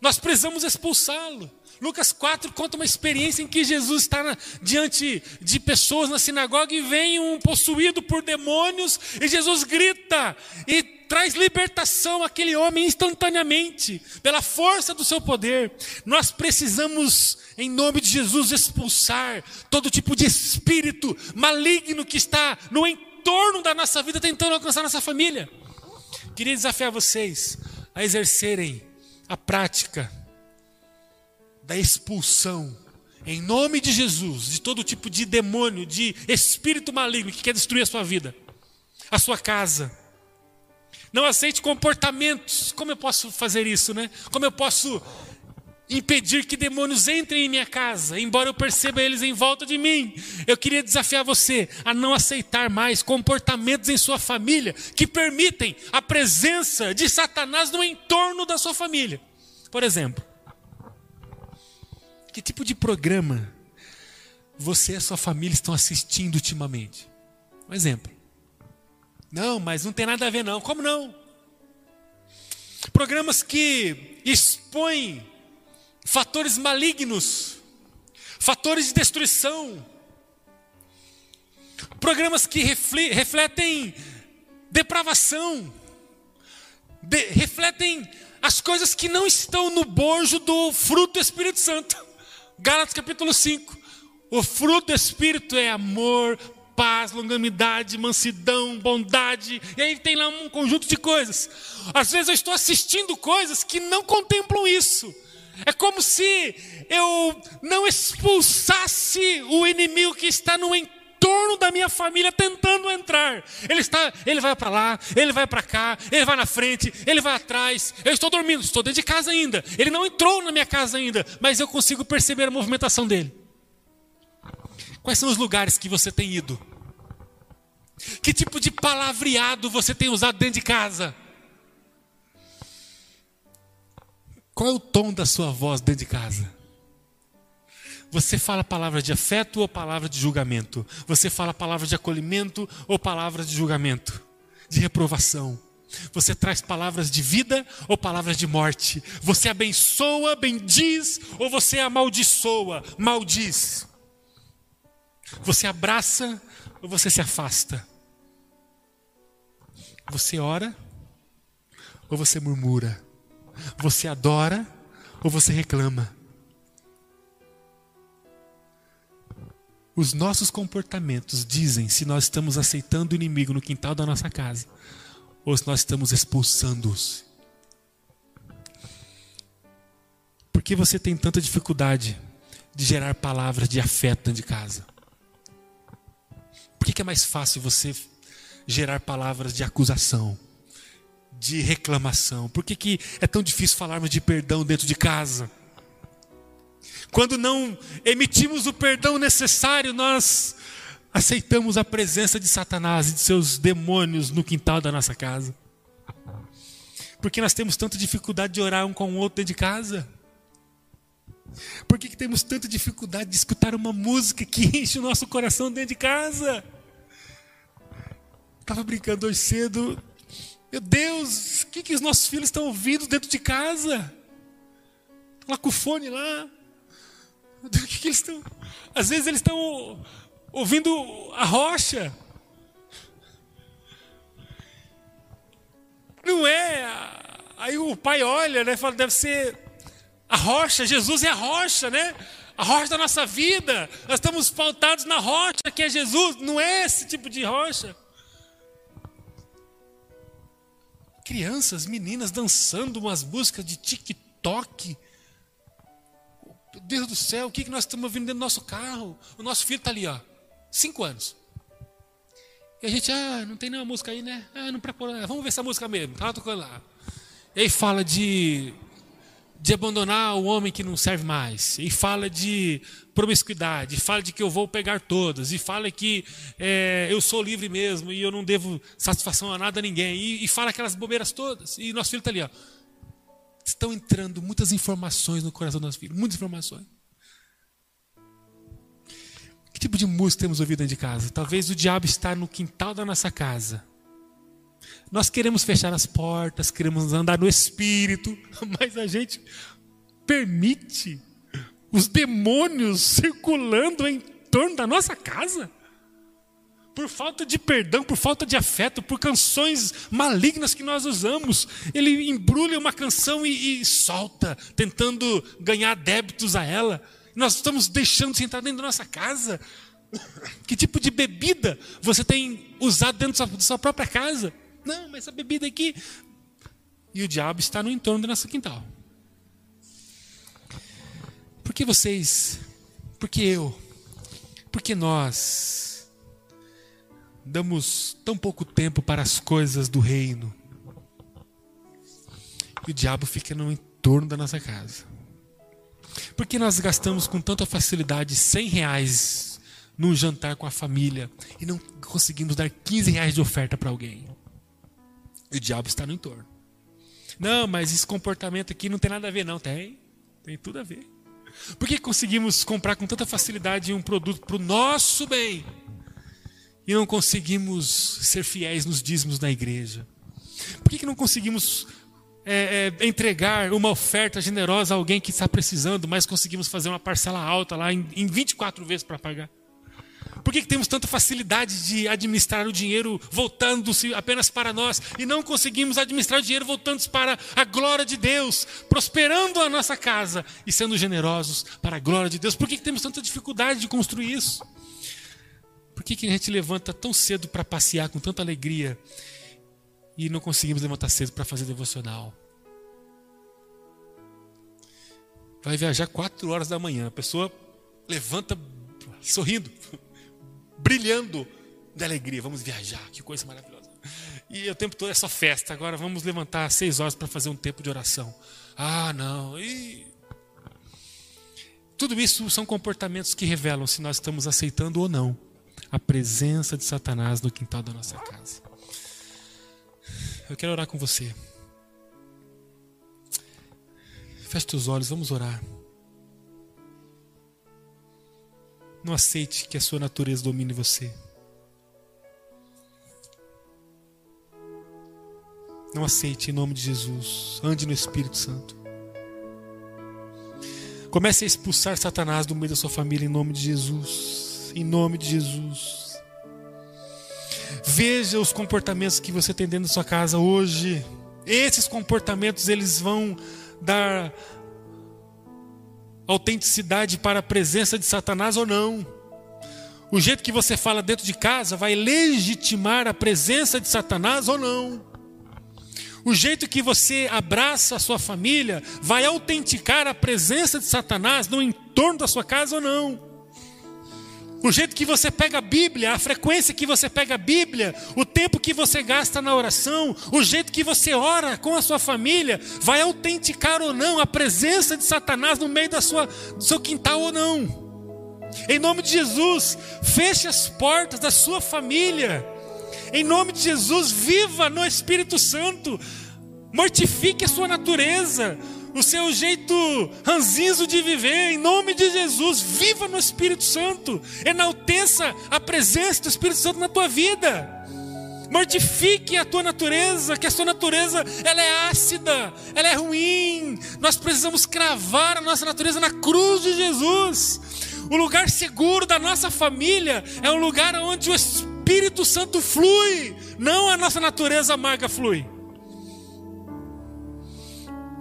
Nós precisamos expulsá-lo. Lucas 4 conta uma experiência em que Jesus está na, diante de pessoas na sinagoga e vem um possuído por demônios e Jesus grita e traz libertação àquele homem instantaneamente, pela força do seu poder. Nós precisamos, em nome de Jesus, expulsar todo tipo de espírito maligno que está no entorno da nossa vida tentando alcançar nossa família. Queria desafiar vocês a exercerem a prática da expulsão, em nome de Jesus, de todo tipo de demônio, de espírito maligno que quer destruir a sua vida, a sua casa. Não aceite comportamentos. Como eu posso fazer isso, né? Como eu posso impedir que demônios entrem em minha casa, embora eu perceba eles em volta de mim. Eu queria desafiar você a não aceitar mais comportamentos em sua família que permitem a presença de Satanás no entorno da sua família. Por exemplo, que tipo de programa você e a sua família estão assistindo ultimamente? Um exemplo. Não, mas não tem nada a ver não. Como não? Programas que expõem fatores malignos, fatores de destruição, programas que refletem depravação, de, refletem as coisas que não estão no bojo do fruto do Espírito Santo. Gálatas capítulo 5. O fruto do Espírito é amor, paz, longanimidade, mansidão, bondade. E aí tem lá um conjunto de coisas. Às vezes eu estou assistindo coisas que não contemplam isso. É como se eu não expulsasse o inimigo que está no entorno da minha família tentando entrar. Ele está, ele vai para lá, ele vai para cá, ele vai na frente, ele vai atrás. Eu estou dormindo, estou dentro de casa ainda. Ele não entrou na minha casa ainda, mas eu consigo perceber a movimentação dele. Quais são os lugares que você tem ido? Que tipo de palavreado você tem usado dentro de casa? Qual é o tom da sua voz dentro de casa? Você fala palavra de afeto ou palavra de julgamento? Você fala palavra de acolhimento ou palavra de julgamento? De reprovação? Você traz palavras de vida ou palavras de morte? Você abençoa, bendiz ou você amaldiçoa, maldiz? Você abraça ou você se afasta? Você ora ou você murmura? Você adora ou você reclama? Os nossos comportamentos dizem se nós estamos aceitando o inimigo no quintal da nossa casa ou se nós estamos expulsando-os. Por que você tem tanta dificuldade de gerar palavras de afeto dentro de casa? Por que, é mais fácil você gerar palavras de acusação, de reclamação? Por que, que é tão difícil falarmos de perdão dentro de casa? Quando não emitimos o perdão necessário, nós aceitamos a presença de Satanás e de seus demônios no quintal da nossa casa. Porque nós temos tanta dificuldade de orar um com o outro dentro de casa. Por que, que temos tanta dificuldade de escutar uma música que enche o nosso coração dentro de casa? Estava brincando hoje cedo. Meu Deus, o que, que os nossos filhos estão ouvindo dentro de casa? Lá com o fone lá. O que, que eles estão. Às vezes eles estão ouvindo a rocha. Não é. Aí o pai olha, né? Fala, deve ser a rocha. Jesus é a rocha, né? A rocha da nossa vida. Nós estamos pautados na rocha que é Jesus. Não é esse tipo de rocha. Crianças, meninas dançando umas músicas de TikTok meu Deus do céu, o que, que nós estamos ouvindo dentro do nosso carro? O nosso filho está ali, ó, cinco anos. E a gente, ah, não tem nenhuma música aí, né? Ah, não preparou. Vamos ver essa música mesmo. Tá tocando lá. E aí fala de, de abandonar o homem que não serve mais. E fala de promiscuidade. E fala de que eu vou pegar todas. E fala que é, eu sou livre mesmo e eu não devo satisfação a nada a ninguém. E, e fala aquelas bobeiras todas. E nosso filho está ali, ó estão entrando muitas informações no coração das filhas, muitas informações. Que tipo de música temos ouvido dentro de casa? Talvez o diabo está no quintal da nossa casa. Nós queremos fechar as portas, queremos andar no espírito, mas a gente permite os demônios circulando em torno da nossa casa por falta de perdão, por falta de afeto, por canções malignas que nós usamos. Ele embrulha uma canção e, e solta, tentando ganhar débitos a ela. Nós estamos deixando de entrar dentro da nossa casa. Que tipo de bebida você tem usado dentro da sua, própria casa? Não, mas essa bebida aqui. E o diabo está no entorno do nosso quintal. Por que vocês? Por que eu? Por que nós? damos tão pouco tempo para as coisas do reino. E o diabo fica no entorno da nossa casa. Por que nós gastamos com tanta facilidade 100 reais num jantar com a família e não conseguimos dar 15 reais de oferta para alguém? E o diabo está no entorno. Não, mas esse comportamento aqui não tem nada a ver, não. Tem. Tem tudo a ver. Por que conseguimos comprar com tanta facilidade um produto para o nosso bem e não conseguimos ser fiéis nos dízimos na igreja? Por que, que não conseguimos é, é, entregar uma oferta generosa a alguém que está precisando, mas conseguimos fazer uma parcela alta lá em, em 24 vezes para pagar? Por que, que temos tanta facilidade de administrar o dinheiro voltando-se apenas para nós e não conseguimos administrar o dinheiro voltando-se para a glória de Deus, prosperando a nossa casa e sendo generosos para a glória de Deus? Por que, que temos tanta dificuldade de construir isso? Por que, que a gente levanta tão cedo para passear com tanta alegria e não conseguimos levantar cedo para fazer devocional? Vai viajar quatro horas da manhã, a pessoa levanta sorrindo brilhando de alegria. Vamos viajar, que coisa maravilhosa. E o tempo todo é só festa. Agora vamos levantar às seis horas para fazer um tempo de oração. Ah, não. E... Tudo isso são comportamentos que revelam se nós estamos aceitando ou não a presença de Satanás no quintal da nossa casa. Eu quero orar com você. Feche os olhos, vamos orar. Não aceite que a sua natureza domine você. Não aceite em nome de Jesus. Ande no Espírito Santo. Comece a expulsar Satanás do meio da sua família em nome de Jesus. Em nome de Jesus. Veja os comportamentos que você tem dentro da sua casa hoje. Esses comportamentos eles vão dar autenticidade para a presença de Satanás ou não. O jeito que você fala dentro de casa vai legitimar a presença de Satanás ou não. O jeito que você abraça a sua família vai autenticar a presença de Satanás no entorno da sua casa ou não. O jeito que você pega a Bíblia, a frequência que você pega a Bíblia, o tempo que você gasta na oração, o jeito que você ora com a sua família, vai autenticar ou não a presença de Satanás no meio da sua, do seu quintal ou não. Em nome de Jesus, feche as portas da sua família. Em nome de Jesus, viva no Espírito Santo. Mortifique a sua natureza o seu jeito ranzinzo de viver, em nome de Jesus, viva no Espírito Santo, enalteça a presença do Espírito Santo na tua vida. Mortifique a tua natureza, que a sua natureza ela é ácida, ela é ruim. Nós precisamos cravar a nossa natureza na cruz de Jesus. O lugar seguro da nossa família é um lugar onde o Espírito Santo flui, não a nossa natureza amarga flui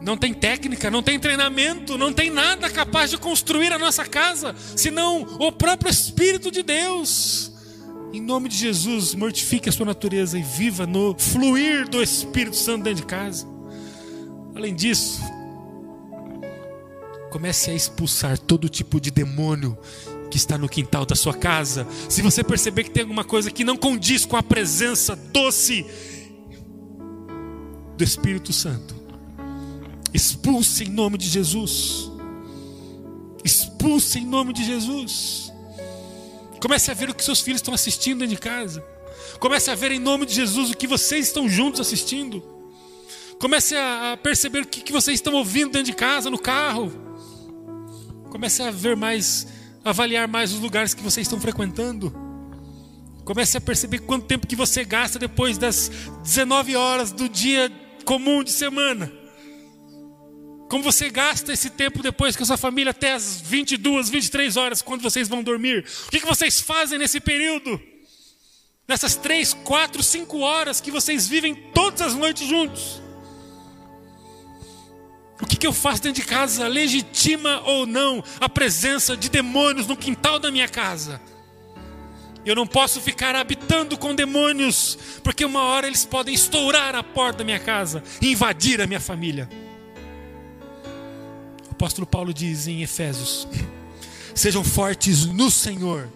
não tem técnica, não tem treinamento, não tem nada capaz de construir a nossa casa, senão o próprio Espírito de Deus. Em nome de Jesus, mortifique a sua natureza e viva no fluir do Espírito Santo dentro de casa. Além disso, comece a expulsar todo tipo de demônio que está no quintal da sua casa. Se você perceber que tem alguma coisa que não condiz com a presença doce do Espírito Santo, Expulse em nome de Jesus. Expulse em nome de Jesus. Comece a ver o que seus filhos estão assistindo dentro de casa. Comece a ver em nome de Jesus o que vocês estão juntos assistindo. Comece a perceber o que vocês estão ouvindo dentro de casa, no carro. Comece a ver mais, avaliar mais os lugares que vocês estão frequentando. Comece a perceber quanto tempo que você gasta depois das 19 horas do dia comum de semana. Como você gasta esse tempo depois com a sua família até as 22, 23 horas, quando vocês vão dormir? O que, vocês fazem nesse período? Nessas 3, 4, 5 horas que vocês vivem todas as noites juntos? O que, que eu faço dentro de casa? Legitima ou não a presença de demônios no quintal da minha casa? Eu não posso ficar habitando com demônios, porque uma hora eles podem estourar a porta da minha casa e invadir a minha família apóstolo Paulo diz em Efésios: Sejam fortes no Senhor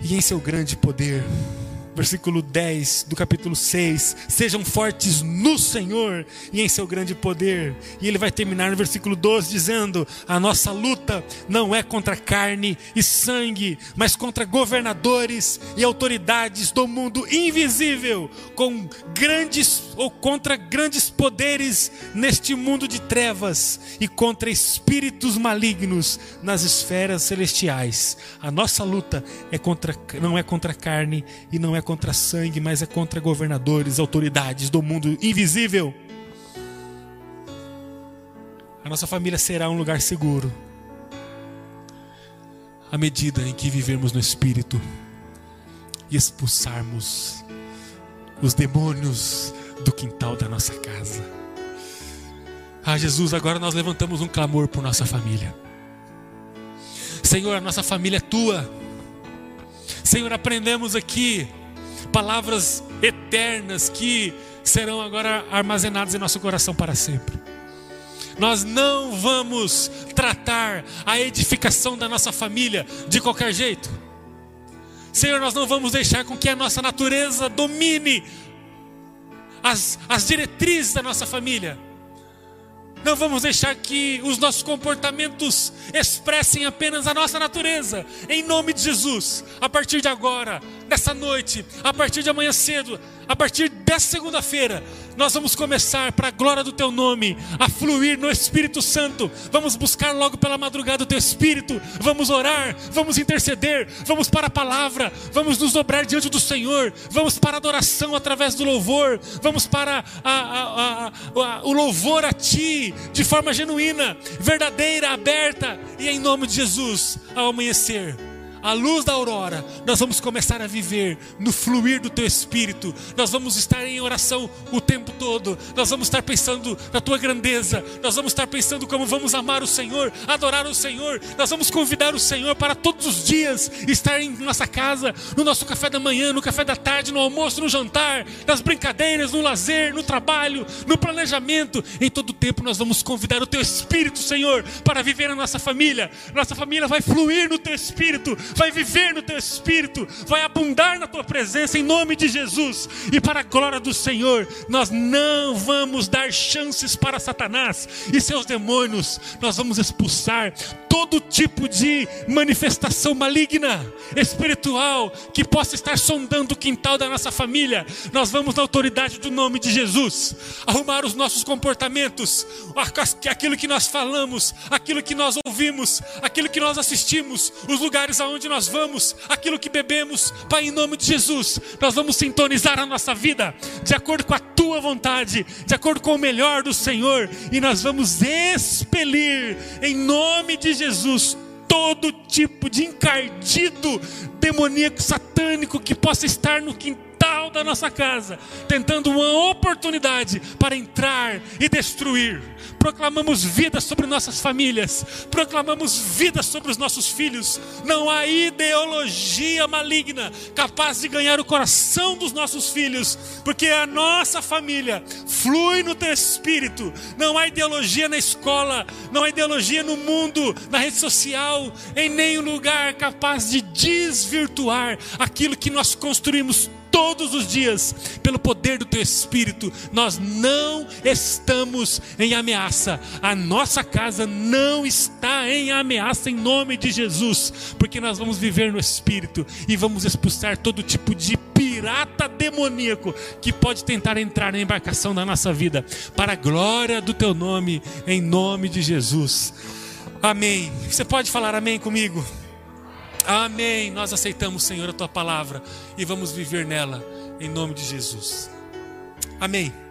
e em seu grande poder. Versículo 10 do capítulo 6. Sejam fortes no Senhor e em seu grande poder. E ele vai terminar no versículo 12 dizendo: A nossa luta não é contra carne e sangue, mas contra governadores e autoridades do mundo invisível, com grandes ou contra grandes poderes neste mundo de trevas e contra espíritos malignos nas esferas celestiais. A nossa luta é contra, não é contra carne e não é contra sangue, mas é contra governadores, autoridades do mundo invisível. A nossa família será um lugar seguro à medida em que vivermos no Espírito e expulsarmos os demônios do quintal da nossa casa. Ah, Jesus, agora nós levantamos um clamor por nossa família. Senhor, a nossa família é tua. Senhor, aprendemos aqui palavras eternas que serão agora armazenadas em nosso coração para sempre. Nós não vamos tratar a edificação da nossa família de qualquer jeito. Senhor, nós não vamos deixar com que a nossa natureza domine as, as diretrizes da nossa família. Não vamos deixar que os nossos comportamentos expressem apenas a nossa natureza. Em nome de Jesus, a partir de agora, nessa noite, a partir de amanhã cedo, a partir dessa segunda-feira, nós vamos começar, para a glória do Teu nome, a fluir no Espírito Santo. Vamos buscar logo pela madrugada o Teu Espírito. Vamos orar, vamos interceder, vamos para a palavra, vamos nos dobrar diante do Senhor, vamos para a adoração através do louvor, vamos para a, a, a, o louvor a Ti, de forma genuína, verdadeira, aberta, e em nome de Jesus, ao amanhecer à luz da aurora, nós vamos começar a viver no fluir do teu espírito. Nós vamos estar em oração o tempo todo. Nós vamos estar pensando na tua grandeza. Nós vamos estar pensando como vamos amar o Senhor, adorar o Senhor. Nós vamos convidar o Senhor para todos os dias estar em nossa casa, no nosso café da manhã, no café da tarde, no almoço, no jantar, nas brincadeiras, no lazer, no trabalho, no planejamento. Em todo tempo nós vamos convidar o teu espírito, Senhor, para viver na nossa família. Nossa família vai fluir no teu espírito vai viver no teu espírito, vai abundar na tua presença em nome de Jesus. E para a glória do Senhor, nós não vamos dar chances para Satanás e seus demônios. Nós vamos expulsar todo tipo de manifestação maligna, espiritual, que possa estar sondando o quintal da nossa família. Nós vamos na autoridade do nome de Jesus arrumar os nossos comportamentos, aquilo que nós falamos, aquilo que nós ouvimos, aquilo que nós assistimos, os lugares aonde onde nós vamos, aquilo que bebemos, Pai, em nome de Jesus, nós vamos sintonizar a nossa vida de acordo com a tua vontade, de acordo com o melhor do Senhor, e nós vamos expelir, em nome de Jesus, todo tipo de encardido demoníaco satânico que possa estar no quintal da nossa casa, tentando uma oportunidade para entrar e destruir. Proclamamos vida sobre nossas famílias, proclamamos vida sobre os nossos filhos. Não há ideologia maligna capaz de ganhar o coração dos nossos filhos, porque a nossa família flui no teu espírito. Não há ideologia na escola, não há ideologia no mundo, na rede social, em nenhum lugar capaz de desvirtuar aquilo que nós construímos todos os dias, pelo poder do teu espírito, nós não estamos em ameaça. A nossa casa não está em ameaça em nome de Jesus, porque nós vamos viver no espírito e vamos expulsar todo tipo de pirata demoníaco que pode tentar entrar na embarcação da nossa vida, para a glória do teu nome, em nome de Jesus. Amém. Você pode falar amém comigo? Amém. Nós aceitamos, Senhor, a tua palavra e vamos viver nela, em nome de Jesus. Amém.